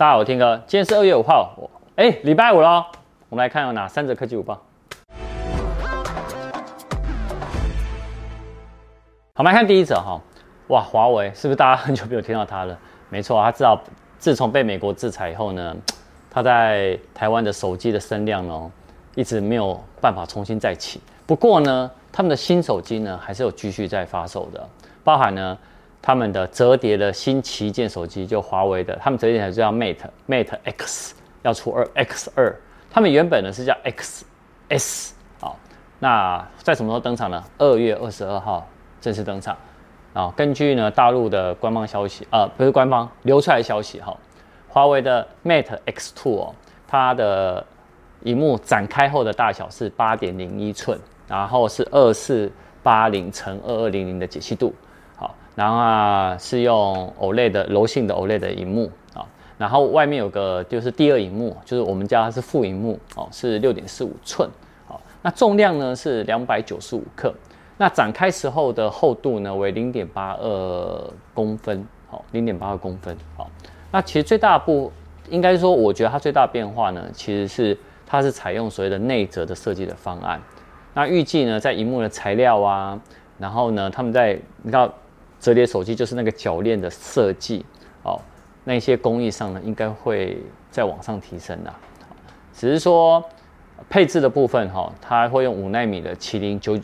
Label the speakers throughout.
Speaker 1: 大家好，我天哥，今天是二月五号，哎，礼拜五喽。我们来看有哪三则科技午报。好，我们来看第一则哈，哇，华为是不是大家很久没有听到它了？没错，它知道自从被美国制裁以后呢，它在台湾的手机的声量呢，一直没有办法重新再起。不过呢，他们的新手机呢，还是有继续在发售的，包含呢。他们的折叠的新旗舰手机，就华为的，他们折叠台就叫 Mate，Mate X 要出二 X 二，他们原本呢是叫 XS，好，那在什么时候登场呢？二月二十二号正式登场，啊，根据呢大陆的官方消息，呃，不是官方流出来消息哈，华为的 Mate X Two 哦，它的荧幕展开后的大小是八点零一寸，然后是二四八零乘二二零零的解析度。然后啊，是用 OLED 的柔性的 OLED 的荧幕啊，然后外面有个就是第二荧幕，就是我们叫它是副荧幕哦，是六点四五寸，好，那重量呢是两百九十五克，那展开时候的厚度呢为零点八二公分，好，零点八二公分，好，那其实最大的不应该说，我觉得它最大的变化呢，其实是它是采用所谓的内折的设计的方案，那预计呢在荧幕的材料啊，然后呢他们在你知道。折叠手机就是那个铰链的设计哦，那些工艺上呢，应该会再往上提升的。只是说配置的部分哈，它会用五纳米的麒麟九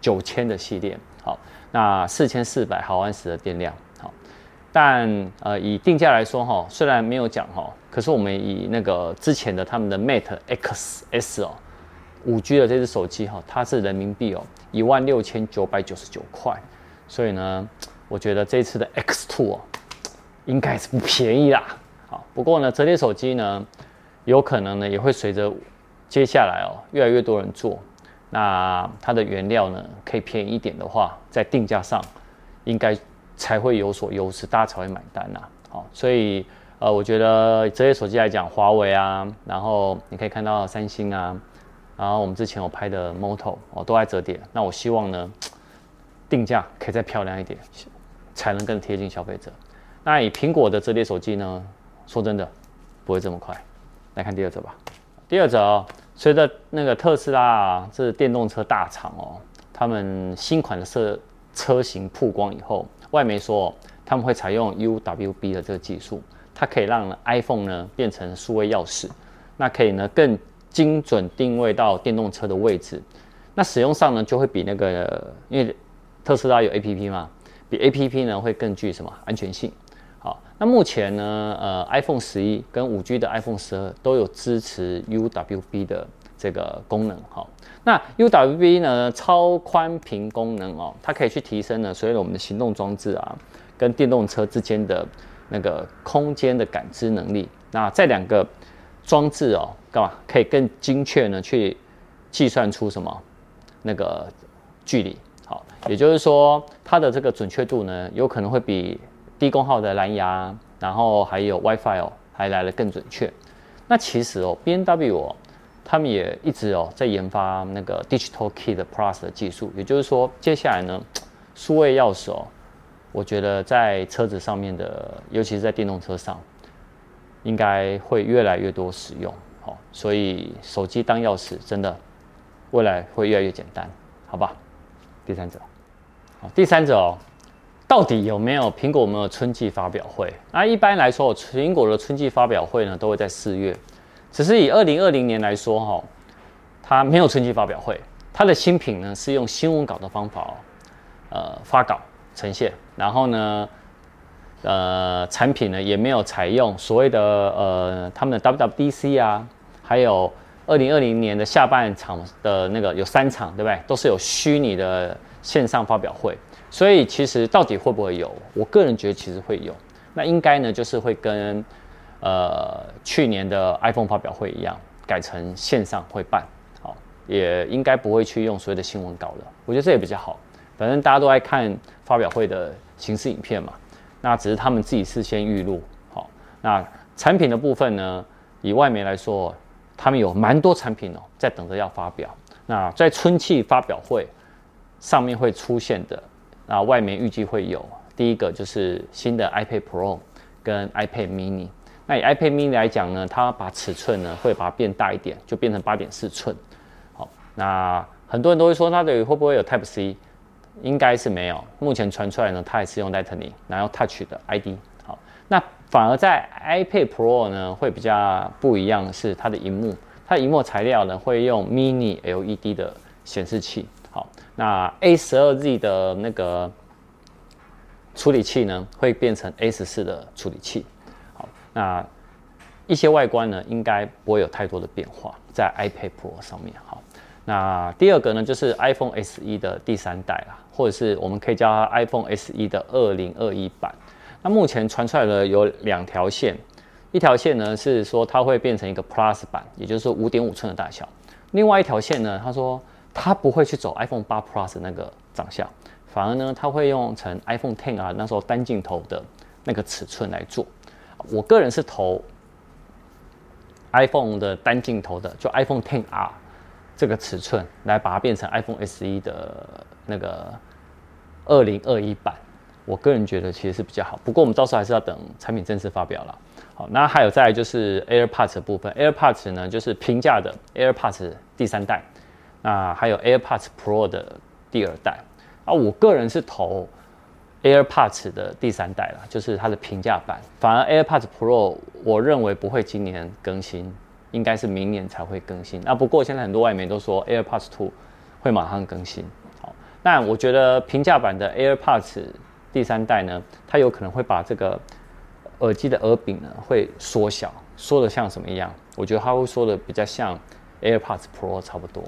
Speaker 1: 九千的系列，好，那四千四百毫安时的电量，好，但呃以定价来说哈，虽然没有讲哈，可是我们以那个之前的他们的 Mate XS 哦，五 G 的这只手机哈，它是人民币哦一万六千九百九十九块。所以呢，我觉得这次的 X2 哦，应该是不便宜啦。好，不过呢，折叠手机呢，有可能呢也会随着接下来哦越来越多人做，那它的原料呢可以便宜一点的话，在定价上应该才会有所优势，大家才会买单呐。好，所以呃，我觉得折叠手机来讲，华为啊，然后你可以看到三星啊，然后我们之前有拍的 Moto 哦都在折叠，那我希望呢。定价可以再漂亮一点，才能更贴近消费者。那以苹果的折叠手机呢？说真的，不会这么快。来看第二则吧。第二则哦，随着那个特斯拉啊，这电动车大厂哦，他们新款的车车型曝光以后，外媒说他们会采用 UWB 的这个技术，它可以让 iPhone 呢变成数位钥匙，那可以呢更精准定位到电动车的位置。那使用上呢就会比那个因为特斯拉有 APP 吗？比 APP 呢会更具什么安全性？好，那目前呢，呃，iPhone 十一跟五 G 的 iPhone 十二都有支持 UWB 的这个功能。好，那 UWB 呢，超宽频功能哦，它可以去提升呢，所有我们的行动装置啊，跟电动车之间的那个空间的感知能力。那这两个装置哦，干嘛可以更精确呢？去计算出什么那个距离？好，也就是说，它的这个准确度呢，有可能会比低功耗的蓝牙，然后还有 WiFi 哦，还来得更准确。那其实哦，B&N W 哦，他们也一直哦在研发那个 Digital Key 的 Plus 的技术。也就是说，接下来呢，数位钥匙哦，我觉得在车子上面的，尤其是在电动车上，应该会越来越多使用。好，所以手机当钥匙，真的未来会越来越简单，好吧？第三者，好，第三者哦，到底有没有苹果有没有春季发表会？那一般来说，苹果的春季发表会呢，都会在四月。只是以二零二零年来说，哈，它没有春季发表会，它的新品呢是用新闻稿的方法哦，呃，发稿呈现，然后呢，呃，产品呢也没有采用所谓的呃他们的 WWDC 啊，还有。二零二零年的下半场的那个有三场，对不对？都是有虚拟的线上发表会，所以其实到底会不会有？我个人觉得其实会有。那应该呢，就是会跟呃去年的 iPhone 发表会一样，改成线上会办，好，也应该不会去用所谓的新闻稿了。我觉得这也比较好，反正大家都爱看发表会的形式影片嘛。那只是他们自己事先预录，好。那产品的部分呢，以外媒来说。他们有蛮多产品哦，在等着要发表。那在春季发表会上面会出现的，那外面预计会有第一个就是新的 iPad Pro 跟 iPad Mini。那以 iPad mini 来讲呢，它把尺寸呢会把它变大一点，就变成八点四寸。好，那很多人都会说它的会不会有 Type C？应该是没有。目前传出来呢，它也是用 Lightning，然后 Touch 的 ID。好，那反而在 iPad Pro 呢会比较不一样，是它的荧幕，它的荧幕材料呢会用 Mini LED 的显示器。好，那 A12Z 的那个处理器呢会变成 A14 的处理器。好那一些外观呢，应该不会有太多的变化在 iPad Pro 上面。好，那第二个呢，就是 iPhone SE 的第三代啦，或者是我们可以叫它 iPhone SE 的二零二一版。那目前传出来的有两条线，一条线呢是说它会变成一个 Plus 版，也就是说五点五寸的大小。另外一条线呢，他说他不会去走 iPhone 八 Plus 那个长相，反而呢，他会用成 iPhone Ten 啊那时候单镜头的那个尺寸来做。我个人是投 iPhone 的单镜头的，就 iPhone Ten R 这个尺寸来把它变成 iPhone SE 的那个二零二一版。我个人觉得其实是比较好，不过我们到时候还是要等产品正式发表了。好，那还有再来就是 AirPods 的部分，AirPods 呢就是平价的 AirPods 第三代，那还有 AirPods Pro 的第二代。啊，我个人是投。AirPods 的第三代啦，就是它的平价版。反而 AirPods Pro，我认为不会今年更新，应该是明年才会更新。那不过现在很多外媒都说 AirPods Two 会马上更新。好，那我觉得平价版的 AirPods 第三代呢，它有可能会把这个耳机的耳柄呢会缩小，缩的像什么一样？我觉得它会缩的比较像 AirPods Pro 差不多，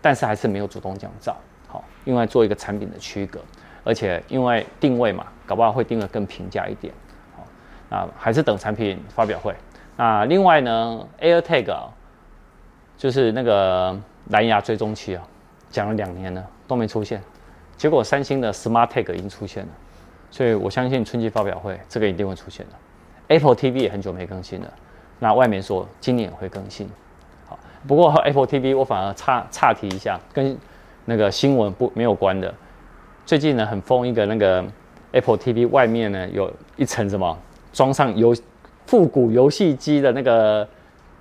Speaker 1: 但是还是没有主动降噪。好，另外做一个产品的区隔。而且因为定位嘛，搞不好会定得更平价一点，好，那还是等产品发表会。那另外呢，AirTag，就是那个蓝牙追踪器啊，讲了两年了都没出现，结果三星的 SmartTag 已经出现了，所以我相信春季发表会这个一定会出现的。Apple TV 也很久没更新了，那外面说今年会更新，好，不过 Apple TV 我反而岔岔提一下，跟那个新闻不没有关的。最近呢，很疯一个那个 Apple TV 外面呢有一层什么装上游复古游戏机的那个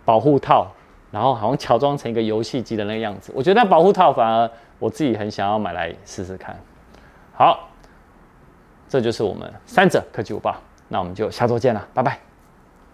Speaker 1: 保护套，然后好像乔装成一个游戏机的那个样子。我觉得那保护套反而我自己很想要买来试试看。好，这就是我们三者科技午报，那我们就下周见了，拜拜。